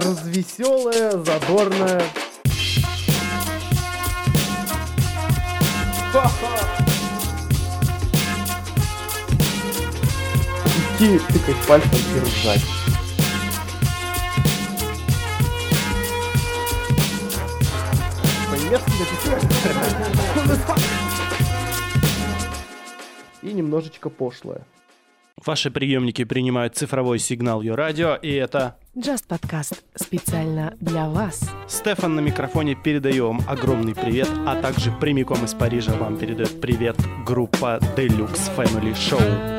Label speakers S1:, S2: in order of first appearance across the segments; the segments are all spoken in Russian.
S1: развеселая, задорная. Идти тыкать пальцем и ржать. И немножечко пошлое.
S2: Ваши приемники принимают цифровой сигнал ее радио, и это
S3: Just Podcast специально для вас.
S2: Стефан на микрофоне передаю вам огромный привет, а также прямиком из Парижа вам передает привет группа Deluxe Family Show.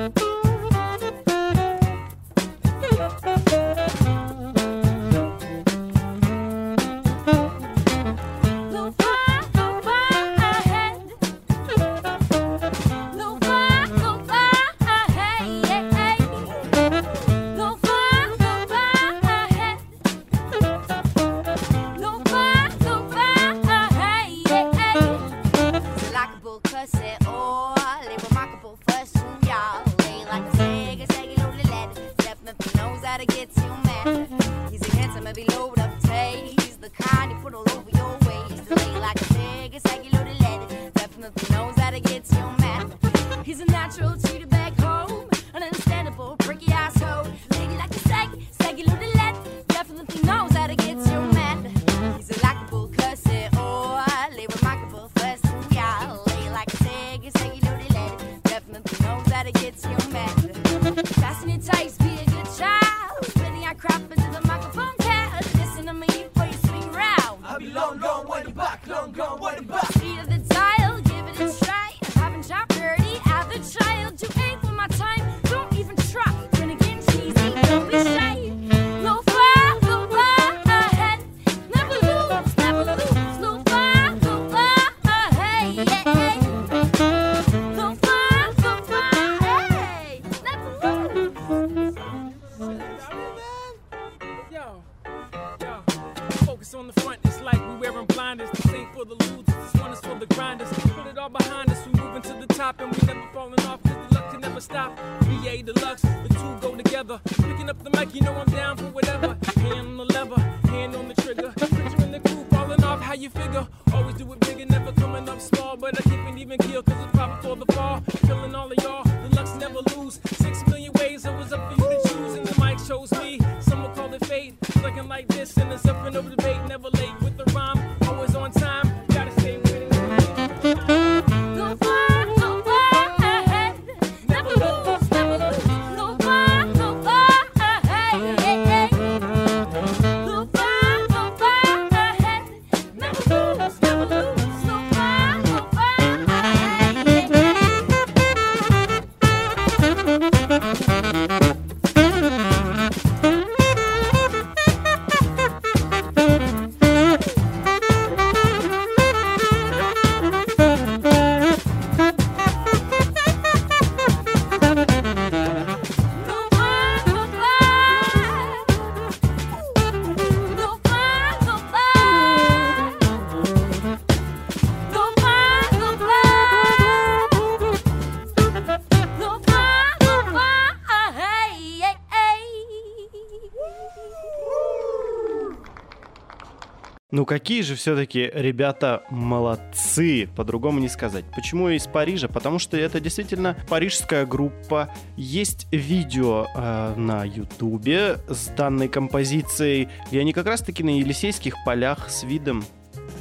S2: какие же все-таки ребята молодцы, по-другому не сказать. Почему из Парижа? Потому что это действительно парижская группа. Есть видео э, на Ютубе с данной композицией, И они как раз-таки на Елисейских полях с видом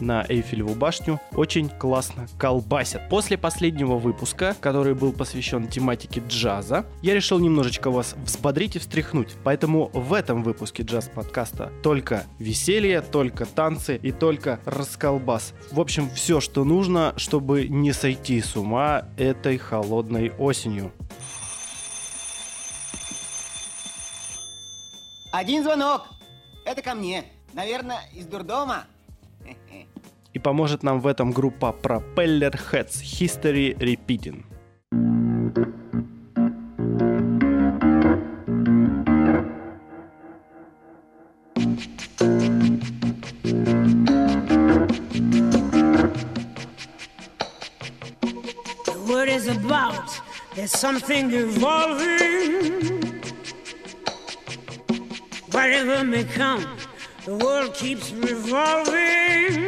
S2: на Эйфелеву башню очень классно колбасят. После последнего выпуска, который был посвящен тематике джаза, я решил немножечко вас взбодрить и встряхнуть. Поэтому в этом выпуске джаз-подкаста только веселье, только танцы и только расколбас. В общем, все, что нужно, чтобы не сойти с ума этой холодной осенью.
S4: Один звонок. Это ко мне. Наверное, из дурдома.
S2: И поможет нам в этом группа Propeller Heads History Repeating.
S5: The is about there's something evolving. Whatever may come, the world keeps revolving.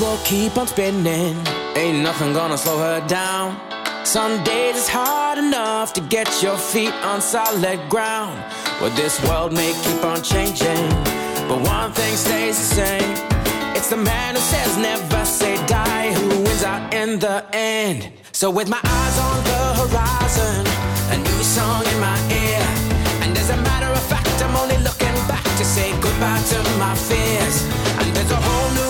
S6: Will keep on spinning. Gonna slow her down. Some days it's hard enough to get your feet on solid ground. Well, this world may keep on changing, but one thing stays the same. It's the man who says never say die who wins out in the end. So, with my eyes on the horizon, a new song in my ear. And as a matter of fact, I'm only looking back to say goodbye to my fears. And there's a whole new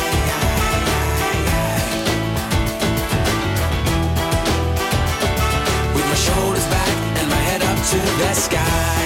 S6: to the sky.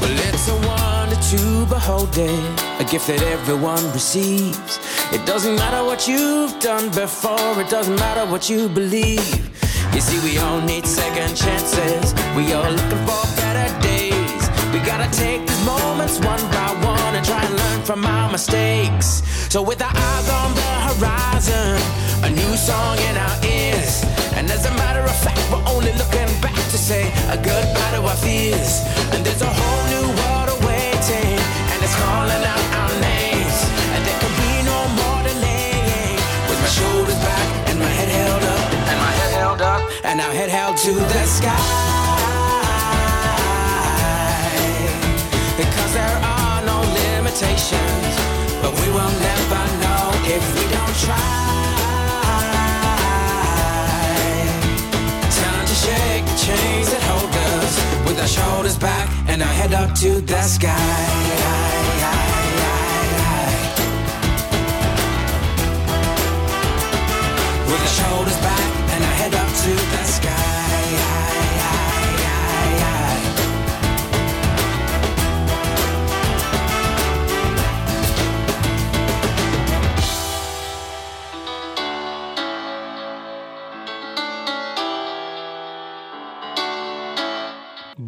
S6: Well, it's a wonder to behold it, a gift that everyone receives. It doesn't matter what you've done before, it doesn't matter what you believe. You see, we all need second chances, we all looking for better days. We gotta take these moments one by one and try and learn from our mistakes. So, with our eyes on the horizon, a new song in our ears. And as a matter of fact, we're only looking back to say a goodbye to our fears. And there's a whole new world awaiting, and it's calling out our names. And there can be no more delaying. With my shoulders back and my head held up, and my head held up, and our head held to the sky. Limitations, but we will never know if we don't try. Time to shake the chains that hold us with our shoulders back and our head up to the sky. With our shoulders back and our head up to the sky.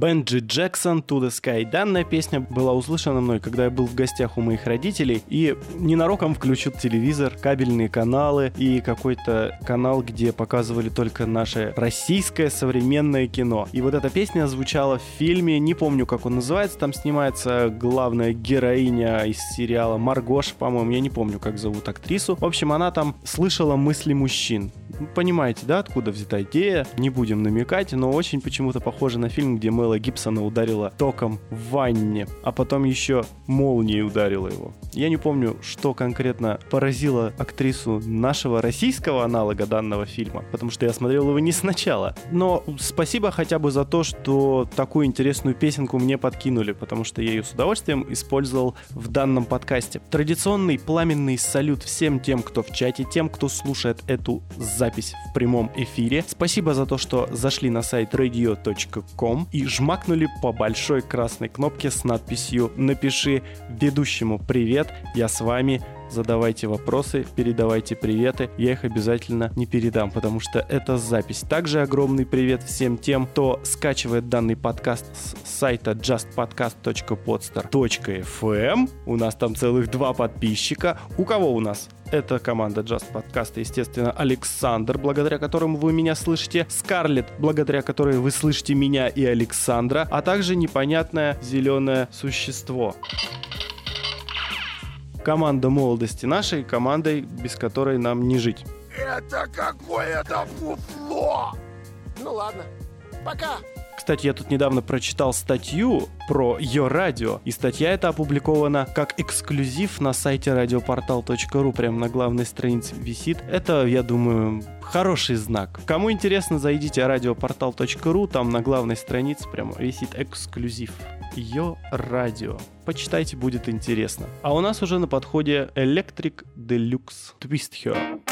S1: Бенджи Джексон «To the Sky». Данная песня была услышана мной, когда я был в гостях у моих родителей, и ненароком включил телевизор, кабельные каналы и какой-то канал, где показывали только наше российское современное кино. И вот эта песня звучала в фильме, не помню, как он называется, там снимается главная героиня из сериала Маргош, по-моему, я не помню, как зовут актрису. В общем, она там слышала мысли мужчин. Понимаете, да, откуда взята идея? Не будем намекать, но очень почему-то похоже на фильм, где Мэла Гибсона ударила током в ванне, а потом еще молнией ударила его. Я не помню, что конкретно поразило актрису нашего российского аналога данного фильма, потому что я смотрел его не сначала. Но спасибо хотя бы за то, что такую интересную песенку мне подкинули, потому что я ее с удовольствием использовал в данном подкасте. Традиционный пламенный салют всем тем, кто в чате, тем, кто слушает эту запись в прямом эфире. Спасибо за то, что зашли на сайт radio.com и жмакнули по большой красной кнопке с надписью «Напиши ведущему привет, я с вами, задавайте вопросы, передавайте приветы. Я их обязательно не передам, потому что это запись. Также огромный привет всем тем, кто скачивает данный подкаст с сайта justpodcast.podster.fm. У нас там целых два подписчика. У кого у нас? Это команда Just Podcast, естественно, Александр, благодаря которому вы меня слышите, Скарлетт, благодаря которой вы слышите меня и Александра, а также непонятное зеленое существо команда молодости нашей, командой, без которой нам не жить.
S7: Это какое-то фуфло! Ну ладно, пока!
S1: Кстати, я тут недавно прочитал статью про ее радио, и статья эта опубликована как эксклюзив на сайте радиопортал.ру, прямо на главной странице висит. Это, я думаю, хороший знак. Кому интересно, зайдите радиопортал.ру, там на главной странице прямо висит эксклюзив. Ее радио. Почитайте, будет интересно. А у нас уже на подходе Electric Deluxe Twist Her.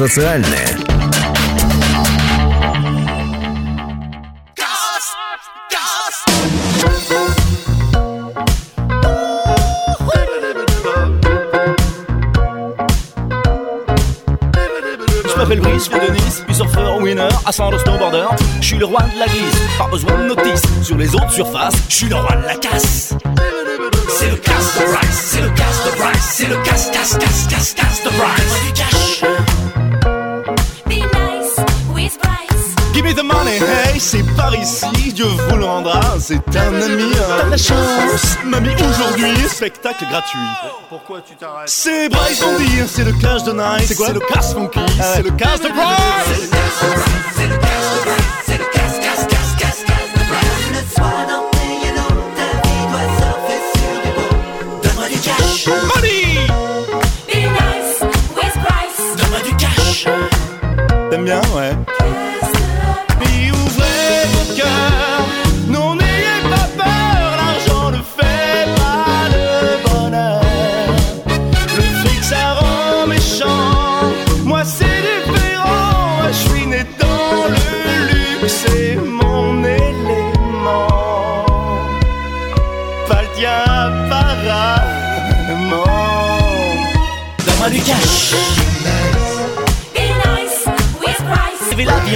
S8: социальное.
S4: Je m'appelle Brice, je viens de Nice, puis surfeur, winner, ascendant snowboarder. Je suis le roi de la glisse, pas besoin de notice. Sur les autres surfaces, je suis le roi de la casse. C'est le casse de Bryce, c'est le casse de Bryce, c'est le casse, casse, casse, casse, casse de Bryce.
S9: Give me the money, hey, c'est par ici, Dieu vous le rendra, c'est un ami, hein. t'as de la chance. Mamie, aujourd'hui, spectacle gratuit.
S10: Pourquoi tu t'arrêtes?
S9: C'est Bryce Deer, c'est le clash de Nice, c'est quoi? C'est le casse funky, euh. c'est le casse de Bryce. C'est le casse de Bryce, c'est le dans sur. Donne du cash. Money! Be nice,
S4: Donne-moi du cash. T'aimes bien, ouais.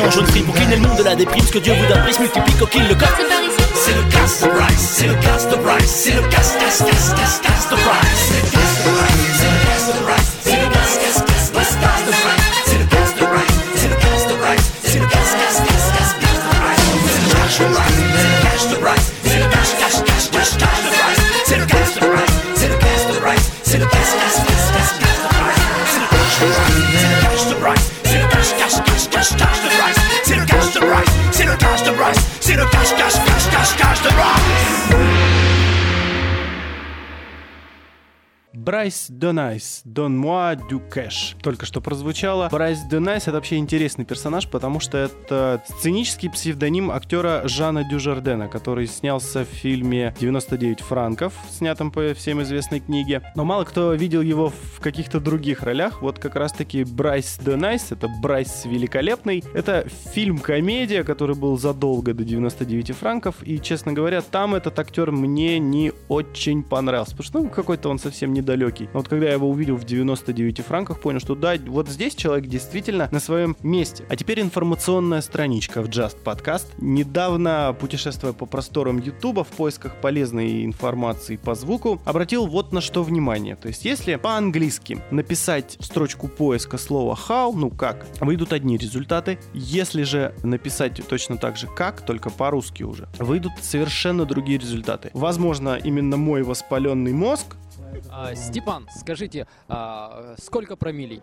S4: En jaune free pour cleaner le monde de la déprime. Ce que Dieu vous donne, plus multiplie coquille le corps. C'est le casse de Bryce, c'est le casse de Bryce, c'est le casse, casse, casse, casse, casse de Bryce. C'est le casse de Bryce, c'est le casse de Bryce, c'est le casse, casse, casse, casse, casse de Bryce. C'est le casse de Bryce, c'est le casse de Bryce, c'est le casse, casse, casse, casse, casse de Bryce. C'est le cash de Bryce, c'est le de Bryce, cash, cash. Brice de Nice, Donne-moi du cash.
S1: Только что прозвучало. Brice de Nice это вообще интересный персонаж, потому что это сценический псевдоним актера Жана Дюжардена, который снялся в фильме «99 франков», снятом по всем известной книге. Но мало кто видел его в каких-то других ролях. Вот как раз-таки Brice de Nice, это Брайс Великолепный. Это фильм-комедия, который был задолго до 99 франков. И, честно говоря, там этот актер мне не очень понравился. Потому что ну, какой-то он совсем недалекий. Но вот когда я его увидел в 99 франках, понял, что да, вот здесь человек действительно на своем месте. А теперь информационная страничка в Just Podcast. Недавно, путешествуя по просторам YouTube в поисках полезной информации по звуку, обратил вот на что внимание. То есть, если по-английски написать в строчку поиска слово how, ну как, выйдут одни результаты. Если же написать точно так же как, только по-русски уже, выйдут совершенно другие результаты. Возможно, именно мой воспаленный мозг
S11: А, Степан, скажите, а, сколько промилей?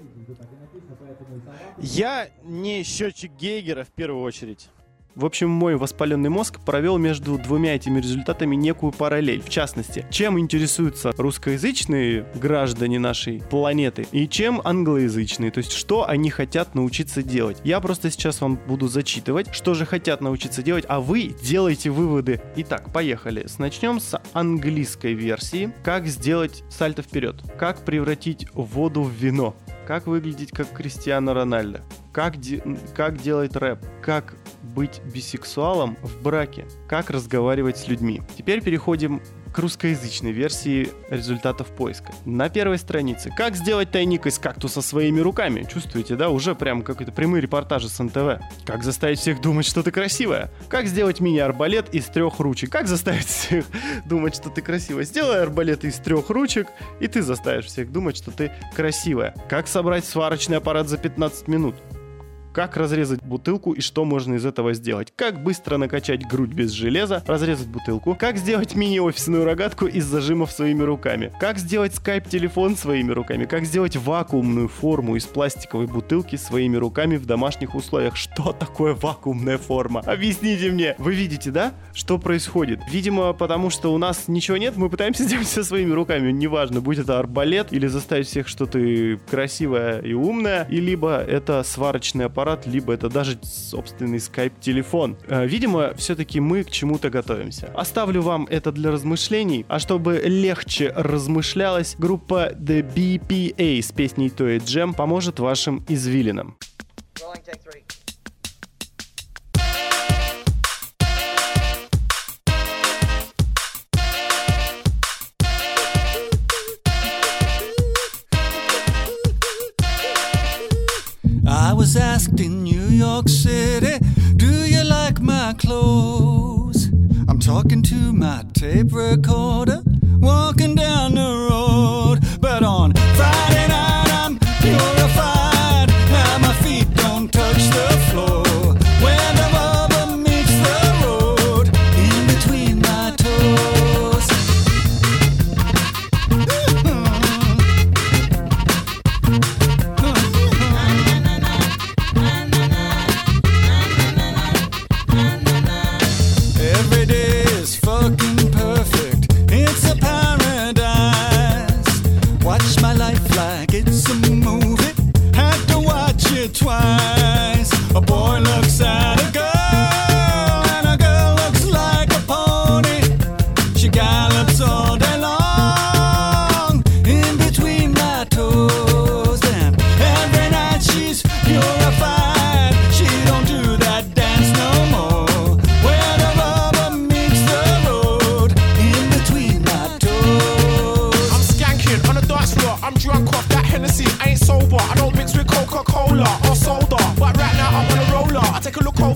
S1: Я не счетчик Гейгера в первую очередь. В общем, мой воспаленный мозг провел между двумя этими результатами некую параллель. В частности, чем интересуются русскоязычные граждане нашей планеты и чем англоязычные. То есть, что они хотят научиться делать. Я просто сейчас вам буду зачитывать, что же хотят научиться делать, а вы делайте выводы. Итак, поехали. Начнем с английской версии. Как сделать сальто вперед? Как превратить воду в вино? Как выглядеть как Кристиано Рональдо? Как, де- как делать рэп? Как быть бисексуалом в браке? Как разговаривать с людьми? Теперь переходим к русскоязычной версии результатов поиска. На первой странице. Как сделать тайник из кактуса своими руками? Чувствуете, да? Уже прям какой-то прямые репортажи с НТВ. Как заставить всех думать, что ты красивая? Как сделать мини-арбалет из трех ручек? Как заставить всех думать, что ты красивая? Сделай арбалет из трех ручек, и ты заставишь всех думать, что ты красивая. Как собрать сварочный аппарат за 15 минут? Как разрезать бутылку и что можно из этого сделать? Как быстро накачать грудь без железа, разрезать бутылку? Как сделать мини-офисную рогатку из зажимов своими руками? Как сделать скайп-телефон своими руками? Как сделать вакуумную форму из пластиковой бутылки своими руками в домашних условиях? Что такое вакуумная форма? Объясните мне. Вы видите, да, что происходит? Видимо, потому что у нас ничего нет, мы пытаемся сделать все своими руками. Неважно, будь это арбалет или заставить всех, что ты красивая и умная, и либо это сварочный аппарат, либо это даже собственный скайп-телефон. Э, Видимо, все-таки мы к чему-то готовимся. Оставлю вам это для размышлений, а чтобы легче размышлялось, группа The BPA с песней To It Jam поможет вашим извилинам.
S12: I'm talking to my tape recorder,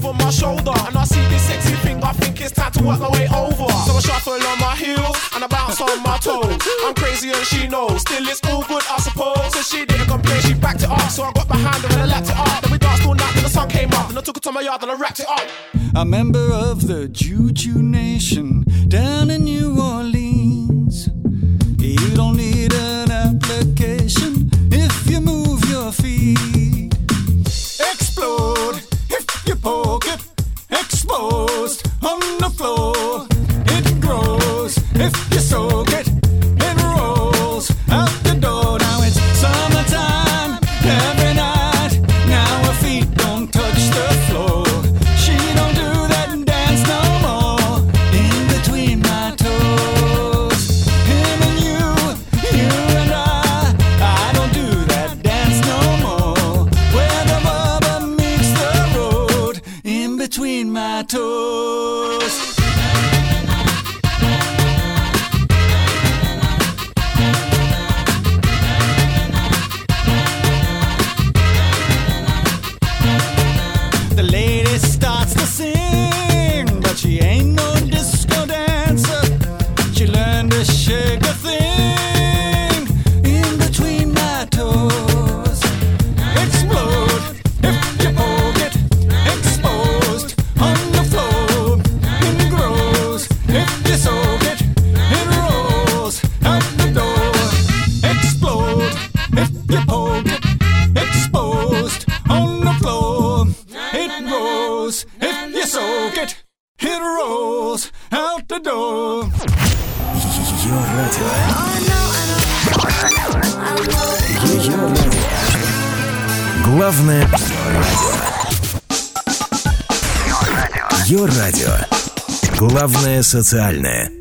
S7: over my shoulder and I see this sexy thing. I think it's time to work my way over. So I shuffle on my heels and I bounce on my toes. I'm crazy and she knows. Still it's all good, I suppose. So she didn't complain. She backed it up. So I got behind her and I lapped it up. Then we danced all night till the sun came up. And I took it to my yard and I wrapped it up.
S12: a member of the Juju Nation down in New Orleans.
S13: Социальное.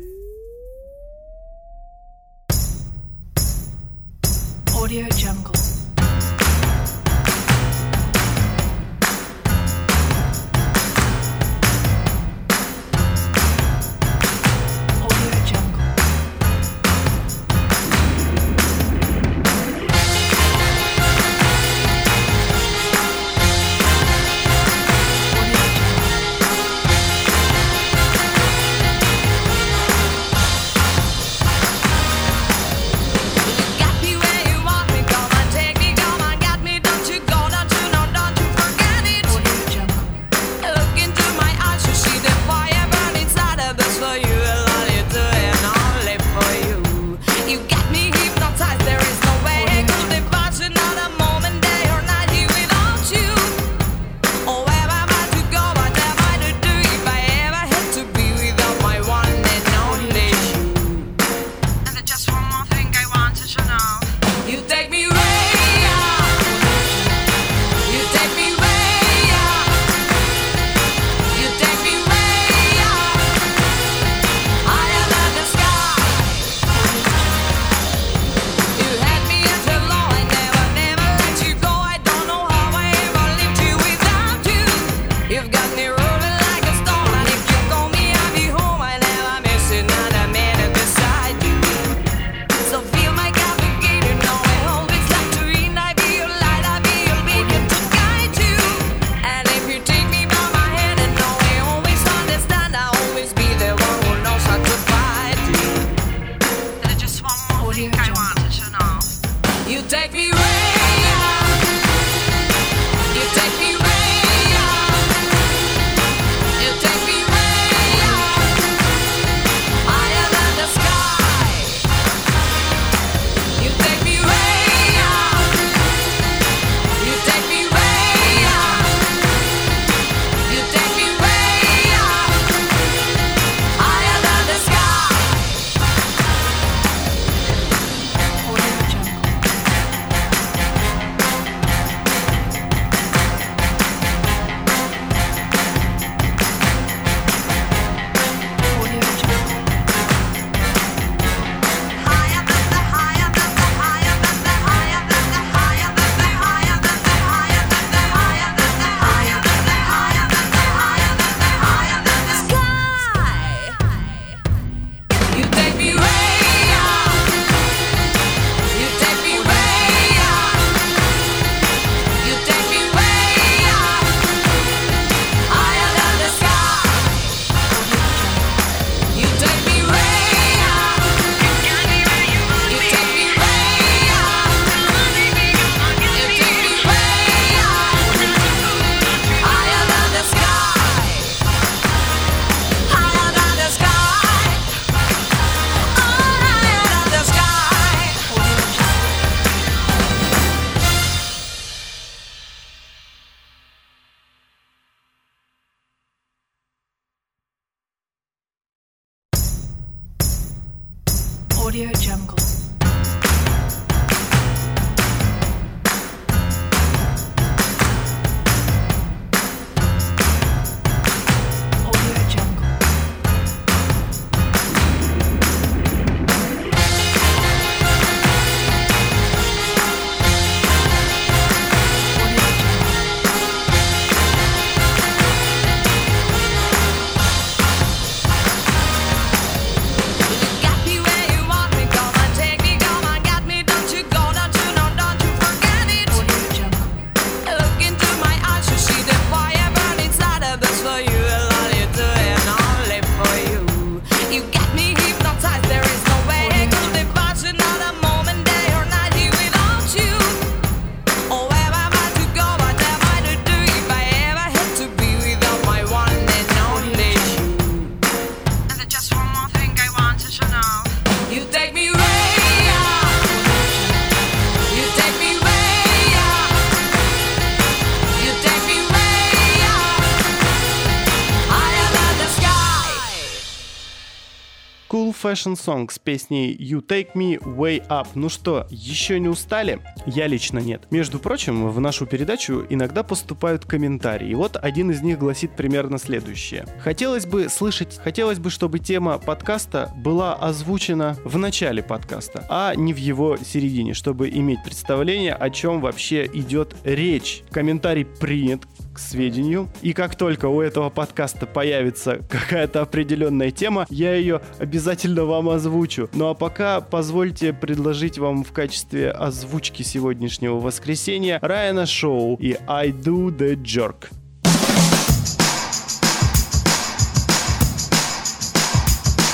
S1: Fashion Song с песней You Take Me Way Up. Ну что, еще не устали? Я лично нет. Между прочим, в нашу передачу иногда поступают комментарии. Вот один из них гласит примерно следующее. Хотелось бы слышать, хотелось бы, чтобы тема подкаста была озвучена в начале подкаста, а не в его середине, чтобы иметь представление, о чем вообще идет речь. Комментарий принят к сведению. И как только у этого подкаста появится какая-то определенная тема, я ее обязательно вам озвучу. Ну а пока позвольте предложить вам в качестве озвучки сегодняшнего воскресенья Райана Шоу и I Do The Jerk.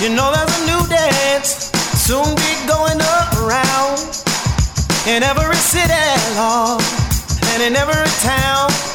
S14: You know there's a new dance soon be going around in every city, Lord, and in every town.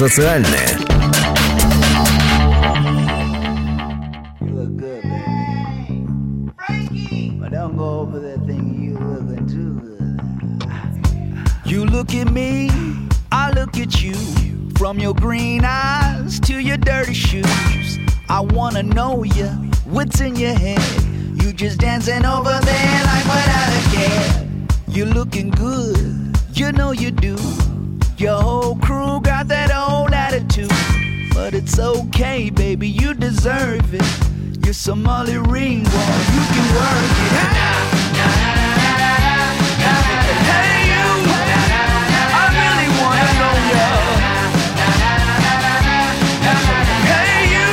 S13: социальное.
S15: But don't go over that thing you looking too good. You look at me, I look at you. From your green eyes to your dirty shoes. I wanna know you, what's in your head. You just dancing over there like without a care. You're looking good, you know you do. Your whole crew got that old attitude. But it's okay, baby, you deserve it. You're some Molly Ringwald, you can work it. Hey, you, I really wanna know. Hey, you,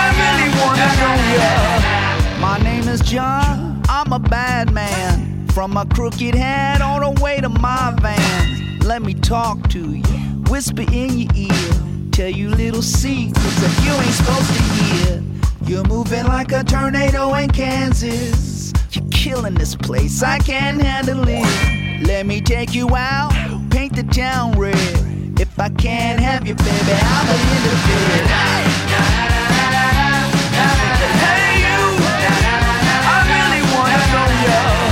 S15: I really wanna know. My name is John, I'm a bad man. From my crooked head all the way to my van. Let me talk to you, whisper in your ear. Tell you little secrets that you ain't supposed to hear. You're moving like a tornado in Kansas. You're killing this place, I can't handle it. Let me take you out, paint the town red. If I can't have you, baby, be in the bed. Hey, you, I really wanna know ya.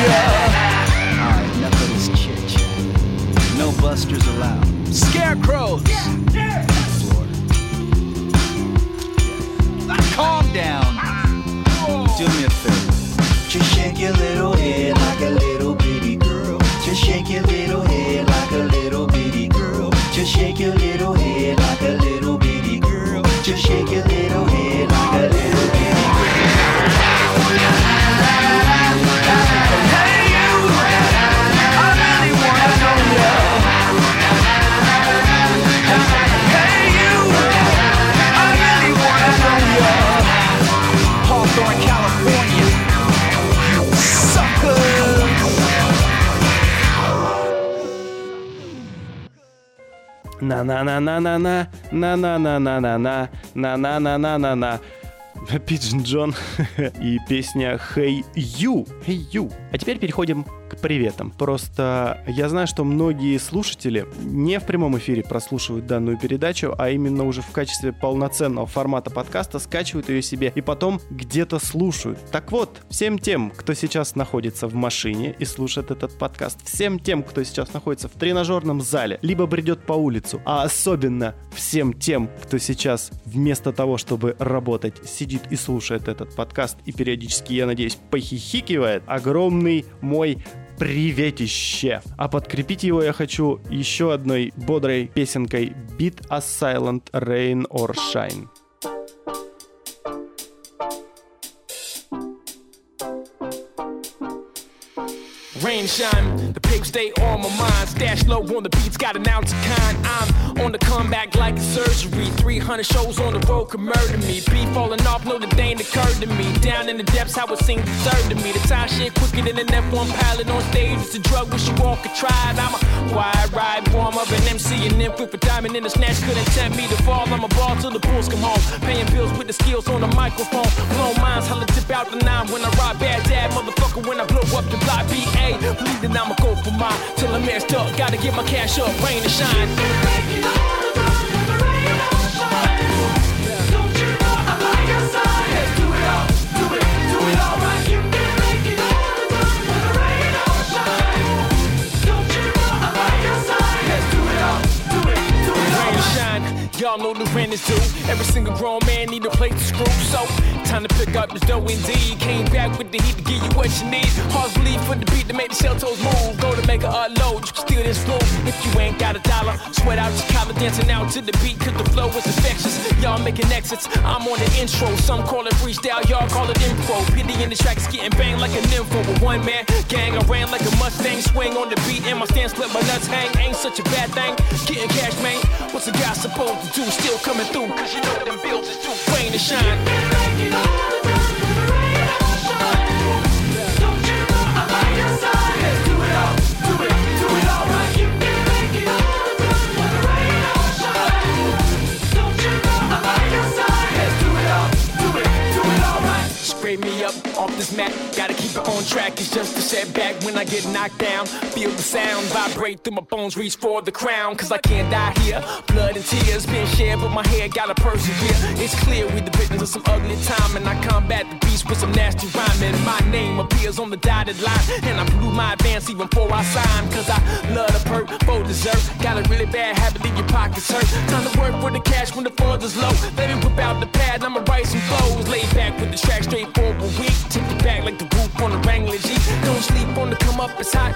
S15: Alright, chit chat. No busters allowed. Scarecrows. Florida.
S1: На-на-на-на-на-на, на-на-на-на-на-на, на-на-на-на-на-на. Пиджин Джон и песня Hey You, Hey You. А теперь переходим к приветам. Просто я знаю, что многие слушатели не в прямом эфире прослушивают данную передачу, а именно уже в качестве полноценного формата подкаста скачивают ее себе и потом где-то слушают. Так вот, всем тем, кто сейчас находится в машине и слушает этот подкаст, всем тем, кто сейчас находится в тренажерном зале, либо бредет по улицу, а особенно всем тем, кто сейчас вместо того, чтобы работать, сидит и слушает этот подкаст и периодически, я надеюсь, похихикивает, огромный мой приветище. А подкрепить его я хочу еще одной бодрой песенкой Beat a Silent Rain or Shine.
S16: Rain shine, the pigs stay on my mind. Stash low on the beats, got an ounce of kind. I'm on the comeback like a surgery. 300 shows on the road could murder me. Be falling off, no, the ain't occurred to me. Down in the depths, how sing the third to me. The time shit quicker than an F1 pilot on stage. It's a drug, wish you all could try it. I'm a wide ride, warm up an MC and then flip a diamond in the snatch. Couldn't tempt me to fall. I'm a ball till the bulls come home. Paying bills with the skills on the microphone. Blow minds, holla tip out the nine when I ride bad dad, motherfucker. When I blow up the block, BA. Believe that I'ma go for mine till I'm messed up. Gotta get my cash up, rain and shine. Y'all know the rent is due. Every single grown man need a place to screw. So, time to pick up this dough indeed. Came back with the heat to give you what you need. Hard bleed for the beat to make the shell toes move. Go to make a unload, you can steal this flow. If you ain't got a dollar, sweat out your collar, dancing out to the beat, cause the flow is infectious. Y'all making exits, I'm on the intro. Some call it freestyle, y'all call it impro. Pity in the track is getting banged like a nympho. With one man gang, I ran like a Mustang. Swing on the beat, and my stance split my nuts hang. Ain't such a bad thing. Getting cash, man. What's a guy supposed to do? Still coming through, cause you know them bills is too rain to shine. Don't you know I'm by your side? Do it all, do it, do it all right. You can't make it all the time when the rain all shines. Don't you know I'm by your side? Do it all, do it, do it all right. Spray me up off this mat, track. It's just a setback when I get knocked down. Feel the sound vibrate through my bones, reach for the crown. Cause I can't die here. Blood and tears been shed, but my head gotta persevere. It's clear we the victims of some ugly time, and I combat the beast with some nasty rhyming. My name appears on the dotted line, and I blew my advance even before I signed. Cause I love the perk for dessert. Got a really bad habit, leave your pockets hurt. Time to work for the cash when the is low. Let me whip out the pad, I'ma write some flows. Lay back with the track straight forward week. It back like the roof on the Wrangler G. Don't sleep on the come up, it's hot.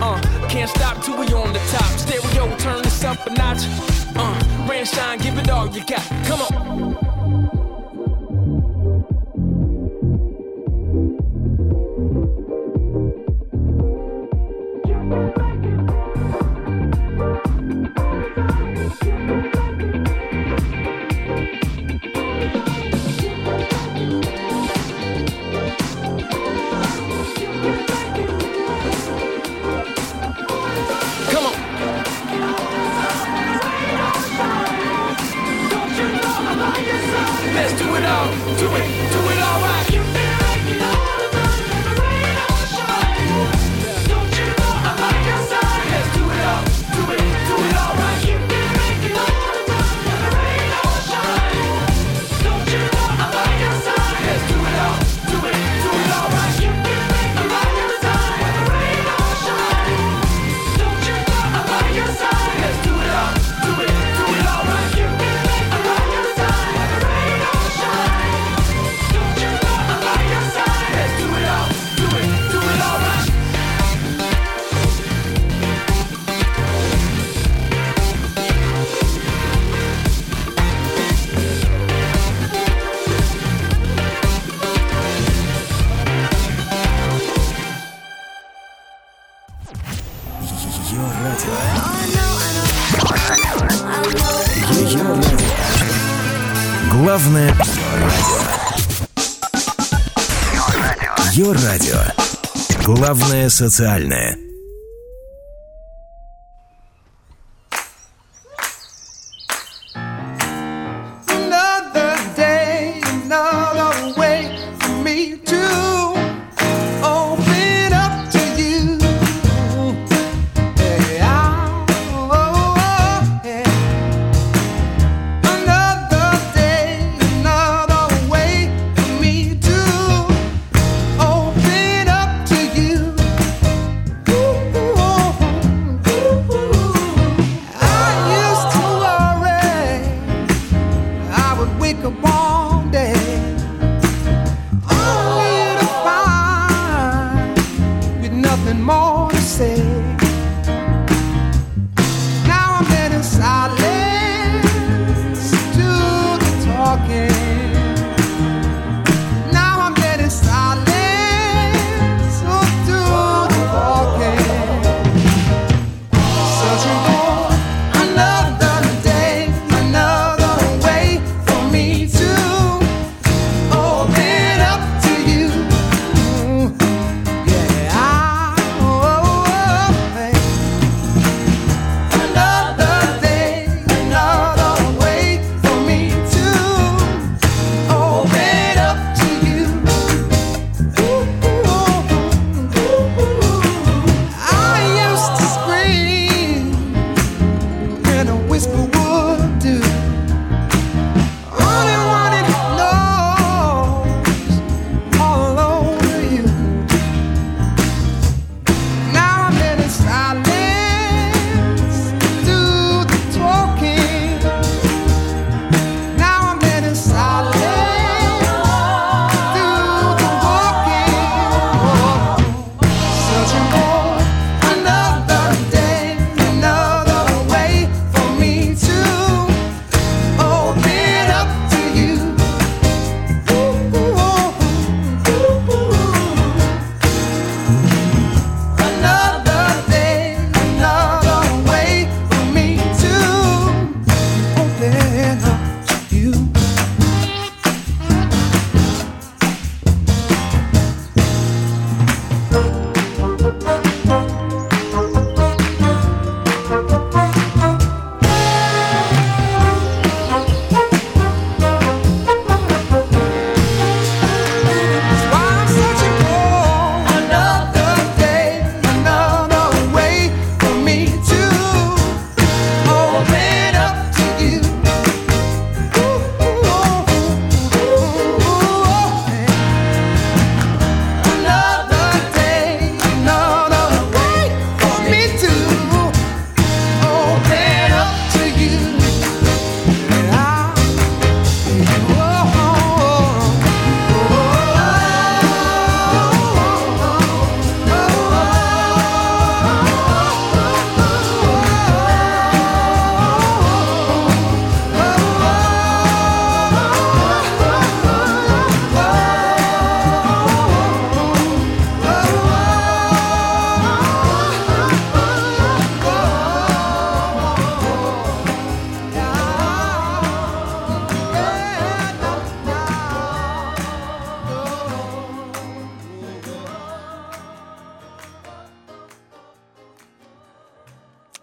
S16: Uh, can't stop till we on the top. Stereo, turn this up a notch. Uh, rain shine, give it all you got. Come on.
S13: Социальное.
S17: we could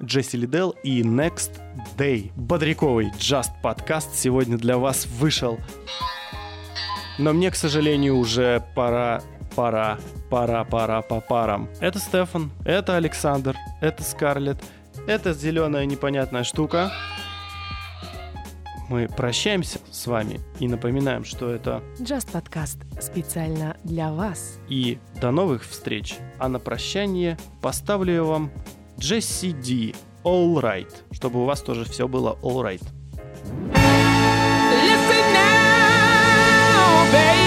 S1: Джесси Лидел и Next Day. Бодряковый Just подкаст сегодня для вас вышел. Но мне, к сожалению, уже пора, пора, пора, пора по парам. Это Стефан, это Александр, это Скарлет, это зеленая непонятная штука. Мы прощаемся с вами и напоминаем, что это
S3: Just Podcast специально для вас.
S1: И до новых встреч. А на прощание поставлю я вам Джесси Ди, All Right, чтобы у вас тоже все было All Right.
S18: Listen now, baby.